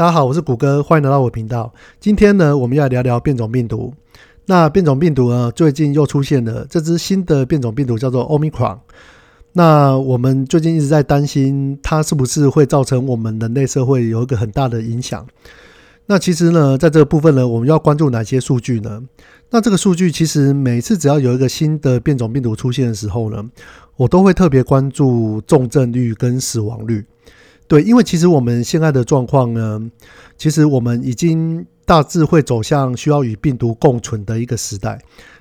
大家好，我是谷歌，欢迎来到我频道。今天呢，我们要聊聊变种病毒。那变种病毒呢，最近又出现了这只新的变种病毒，叫做 Omicron。那我们最近一直在担心，它是不是会造成我们人类社会有一个很大的影响？那其实呢，在这个部分呢，我们要关注哪些数据呢？那这个数据其实每次只要有一个新的变种病毒出现的时候呢，我都会特别关注重症率跟死亡率。对，因为其实我们现在的状况呢，其实我们已经大致会走向需要与病毒共存的一个时代。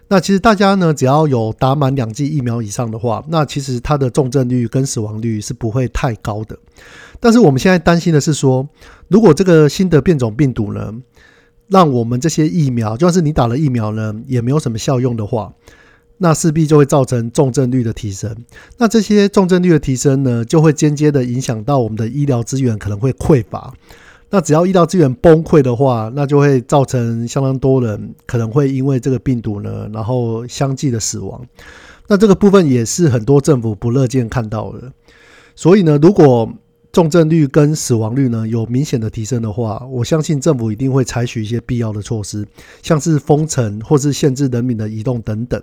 那其实大家呢，只要有打满两剂疫苗以上的话，那其实它的重症率跟死亡率是不会太高的。但是我们现在担心的是说，如果这个新的变种病毒呢，让我们这些疫苗，就算是你打了疫苗呢，也没有什么效用的话。那势必就会造成重症率的提升，那这些重症率的提升呢，就会间接的影响到我们的医疗资源可能会匮乏。那只要医疗资源崩溃的话，那就会造成相当多人可能会因为这个病毒呢，然后相继的死亡。那这个部分也是很多政府不乐见看到的。所以呢，如果重症率跟死亡率呢有明显的提升的话，我相信政府一定会采取一些必要的措施，像是封城或是限制人民的移动等等。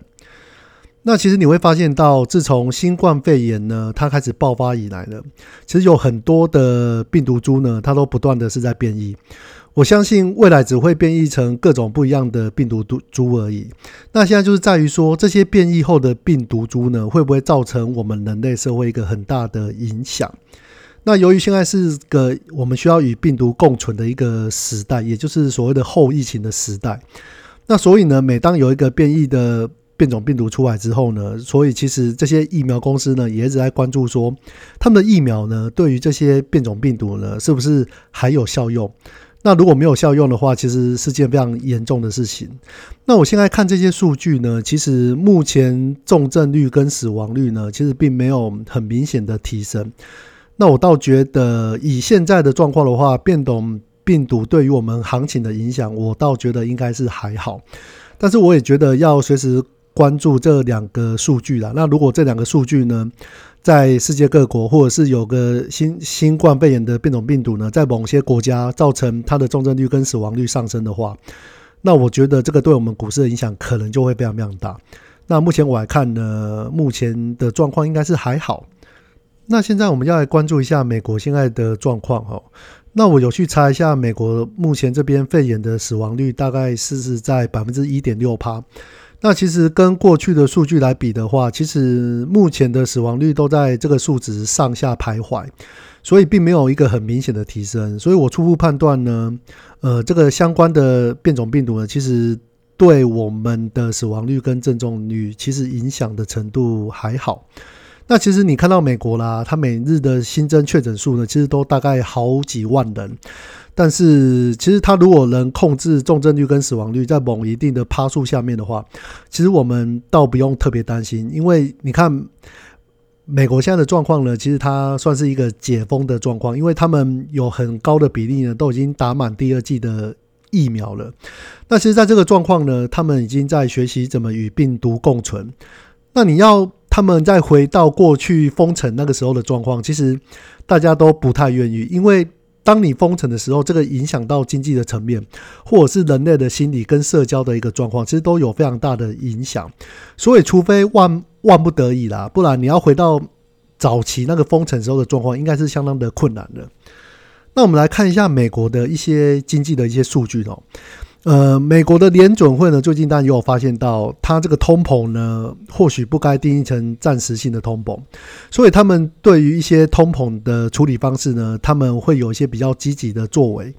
那其实你会发现到，自从新冠肺炎呢它开始爆发以来呢，其实有很多的病毒株呢，它都不断的是在变异。我相信未来只会变异成各种不一样的病毒株而已。那现在就是在于说，这些变异后的病毒株呢，会不会造成我们人类社会一个很大的影响？那由于现在是个我们需要与病毒共存的一个时代，也就是所谓的后疫情的时代。那所以呢，每当有一个变异的变种病毒出来之后呢，所以其实这些疫苗公司呢也一直在关注说，他们的疫苗呢对于这些变种病毒呢是不是还有效用？那如果没有效用的话，其实是件非常严重的事情。那我现在看这些数据呢，其实目前重症率跟死亡率呢，其实并没有很明显的提升。那我倒觉得以现在的状况的话，变种病毒对于我们行情的影响，我倒觉得应该是还好。但是我也觉得要随时。关注这两个数据啦。那如果这两个数据呢，在世界各国，或者是有个新新冠肺炎的变种病毒呢，在某些国家造成它的重症率跟死亡率上升的话，那我觉得这个对我们股市的影响可能就会非常非常大。那目前我来看呢，目前的状况应该是还好。那现在我们要来关注一下美国现在的状况哈。那我有去查一下，美国目前这边肺炎的死亡率大概是是在百分之一点六趴。那其实跟过去的数据来比的话，其实目前的死亡率都在这个数值上下徘徊，所以并没有一个很明显的提升。所以我初步判断呢，呃，这个相关的变种病毒呢，其实对我们的死亡率跟症重率其实影响的程度还好。那其实你看到美国啦，它每日的新增确诊数呢，其实都大概好几万人。但是，其实它如果能控制重症率跟死亡率在某一定的趴数下面的话，其实我们倒不用特别担心，因为你看美国现在的状况呢，其实它算是一个解封的状况，因为他们有很高的比例呢都已经打满第二季的疫苗了。那其实，在这个状况呢，他们已经在学习怎么与病毒共存。那你要他们再回到过去封城那个时候的状况，其实大家都不太愿意，因为。当你封城的时候，这个影响到经济的层面，或者是人类的心理跟社交的一个状况，其实都有非常大的影响。所以，除非万万不得已啦，不然你要回到早期那个封城时候的状况，应该是相当的困难的。那我们来看一下美国的一些经济的一些数据哦。呃，美国的联准会呢，最近当然也有发现到，它这个通膨呢，或许不该定义成暂时性的通膨，所以他们对于一些通膨的处理方式呢，他们会有一些比较积极的作为。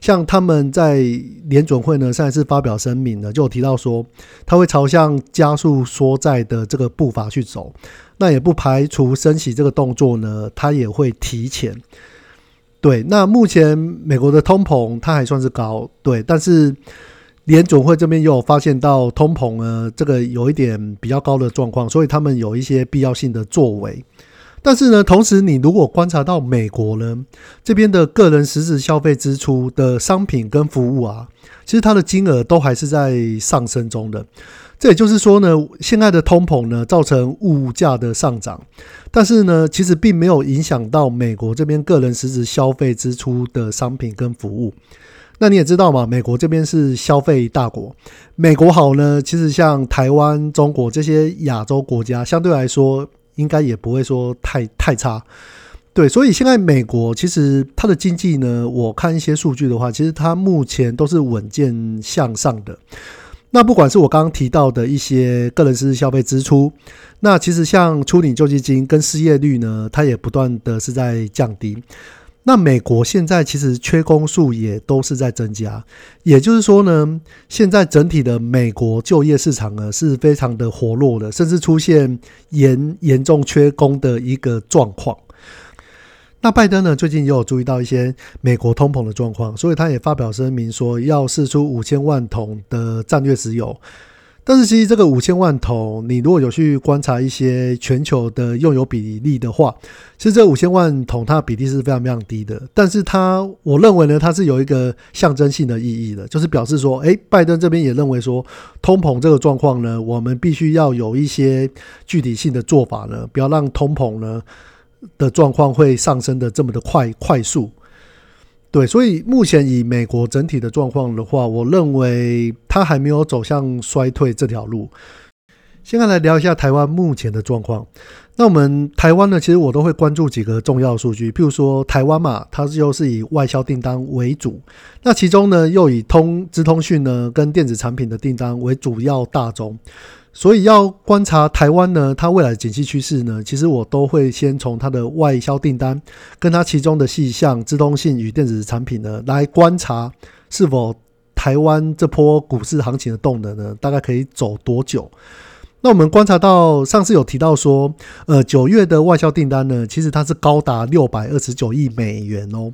像他们在联准会呢，上一次发表声明呢，就有提到说，他会朝向加速缩债的这个步伐去走，那也不排除升息这个动作呢，他也会提前。对，那目前美国的通膨它还算是高，对，但是联总会这边又发现到通膨呢，这个有一点比较高的状况，所以他们有一些必要性的作为。但是呢，同时你如果观察到美国呢这边的个人实质消费支出的商品跟服务啊，其实它的金额都还是在上升中的。这也就是说呢，现在的通膨呢造成物价的上涨，但是呢，其实并没有影响到美国这边个人实质消费支出的商品跟服务。那你也知道嘛，美国这边是消费大国，美国好呢，其实像台湾、中国这些亚洲国家，相对来说应该也不会说太太差。对，所以现在美国其实它的经济呢，我看一些数据的话，其实它目前都是稳健向上的。那不管是我刚刚提到的一些个人实质消费支出，那其实像初领救济金跟失业率呢，它也不断的是在降低。那美国现在其实缺工数也都是在增加，也就是说呢，现在整体的美国就业市场呢是非常的活络的，甚至出现严严重缺工的一个状况。那拜登呢？最近也有注意到一些美国通膨的状况，所以他也发表声明说要试出五千万桶的战略石油。但是其实这个五千万桶，你如果有去观察一些全球的用油比例的话，其实这五千万桶它的比例是非常非常低的。但是它，我认为呢，它是有一个象征性的意义的，就是表示说，诶，拜登这边也认为说，通膨这个状况呢，我们必须要有一些具体性的做法呢，不要让通膨呢。的状况会上升的这么的快快速，对，所以目前以美国整体的状况的话，我认为它还没有走向衰退这条路。现在来聊一下台湾目前的状况。那我们台湾呢，其实我都会关注几个重要数据，譬如说台湾嘛，它又是以外销订单为主，那其中呢又以通资通讯呢跟电子产品的订单为主要大宗。所以要观察台湾呢，它未来的景气趋势呢，其实我都会先从它的外销订单，跟它其中的细项、自动性与电子产品呢，来观察是否台湾这波股市行情的动能呢，大概可以走多久。那我们观察到上次有提到说，呃，九月的外销订单呢，其实它是高达六百二十九亿美元哦。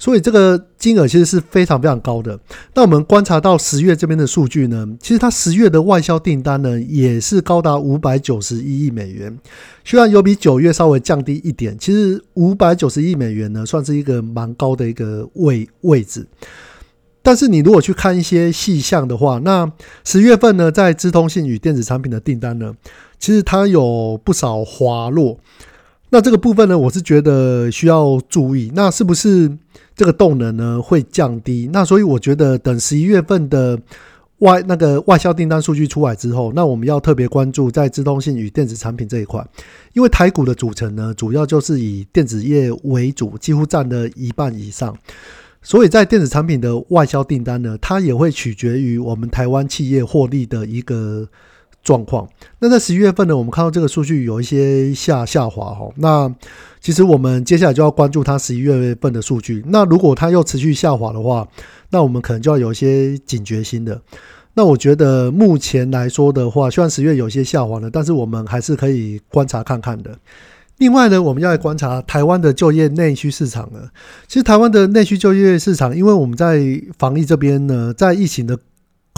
所以这个金额其实是非常非常高的。那我们观察到十月这边的数据呢，其实它十月的外销订单呢也是高达五百九十一亿美元，虽然有比九月稍微降低一点，其实五百九十亿美元呢算是一个蛮高的一个位位置。但是你如果去看一些细项的话，那十月份呢在资通信与电子产品的订单呢，其实它有不少滑落。那这个部分呢，我是觉得需要注意。那是不是？这个动能呢会降低，那所以我觉得等十一月份的外那个外销订单数据出来之后，那我们要特别关注在自动性与电子产品这一块，因为台股的组成呢主要就是以电子业为主，几乎占了一半以上，所以在电子产品的外销订单呢，它也会取决于我们台湾企业获利的一个。状况。那在十一月份呢，我们看到这个数据有一些下下滑哈。那其实我们接下来就要关注它十一月份的数据。那如果它又持续下滑的话，那我们可能就要有一些警觉心的。那我觉得目前来说的话，虽然十月有些下滑了，但是我们还是可以观察看看的。另外呢，我们要来观察台湾的就业内需市场呢。其实台湾的内需就业市场，因为我们在防疫这边呢，在疫情的。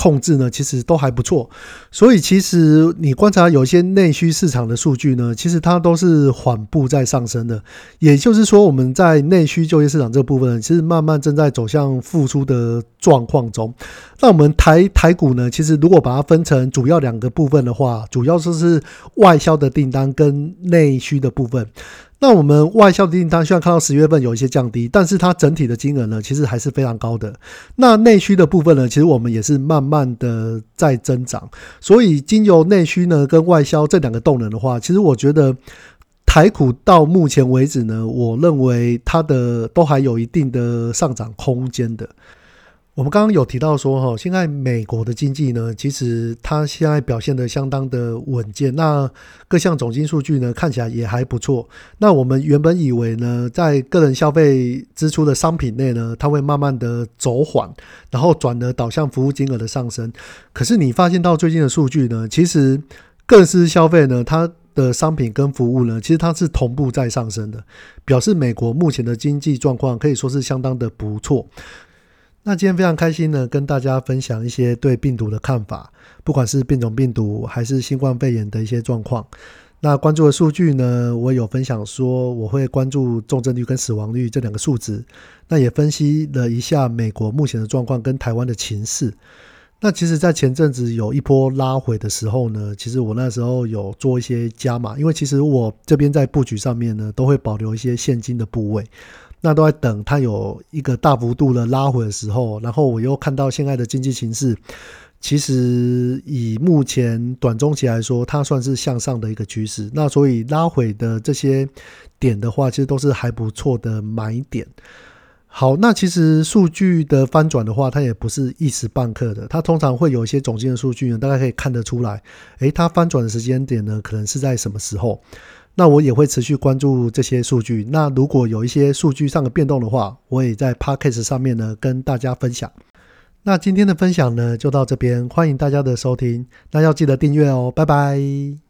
控制呢，其实都还不错，所以其实你观察有些内需市场的数据呢，其实它都是缓步在上升的。也就是说，我们在内需就业市场这部分，其实慢慢正在走向复苏的状况中。那我们台台股呢，其实如果把它分成主要两个部分的话，主要就是外销的订单跟内需的部分。那我们外销的订单虽然看到十月份有一些降低，但是它整体的金额呢，其实还是非常高的。那内需的部分呢，其实我们也是慢慢的在增长。所以，经由内需呢跟外销这两个动能的话，其实我觉得台股到目前为止呢，我认为它的都还有一定的上涨空间的。我们刚刚有提到说，哈，现在美国的经济呢，其实它现在表现的相当的稳健。那各项总金数据呢，看起来也还不错。那我们原本以为呢，在个人消费支出的商品内呢，它会慢慢的走缓，然后转而导向服务金额的上升。可是你发现到最近的数据呢，其实个人私消费呢，它的商品跟服务呢，其实它是同步在上升的，表示美国目前的经济状况可以说是相当的不错。那今天非常开心呢，跟大家分享一些对病毒的看法，不管是变种病毒还是新冠肺炎的一些状况。那关注的数据呢，我有分享说我会关注重症率跟死亡率这两个数值。那也分析了一下美国目前的状况跟台湾的情势。那其实，在前阵子有一波拉回的时候呢，其实我那时候有做一些加码，因为其实我这边在布局上面呢，都会保留一些现金的部位，那都在等它有一个大幅度的拉回的时候，然后我又看到现在的经济形势，其实以目前短中期来说，它算是向上的一个趋势，那所以拉回的这些点的话，其实都是还不错的买点。好，那其实数据的翻转的话，它也不是一时半刻的，它通常会有一些总经的数据呢，大概可以看得出来，诶，它翻转的时间点呢，可能是在什么时候？那我也会持续关注这些数据。那如果有一些数据上的变动的话，我也在 p a c k a g e 上面呢跟大家分享。那今天的分享呢就到这边，欢迎大家的收听，那要记得订阅哦，拜拜。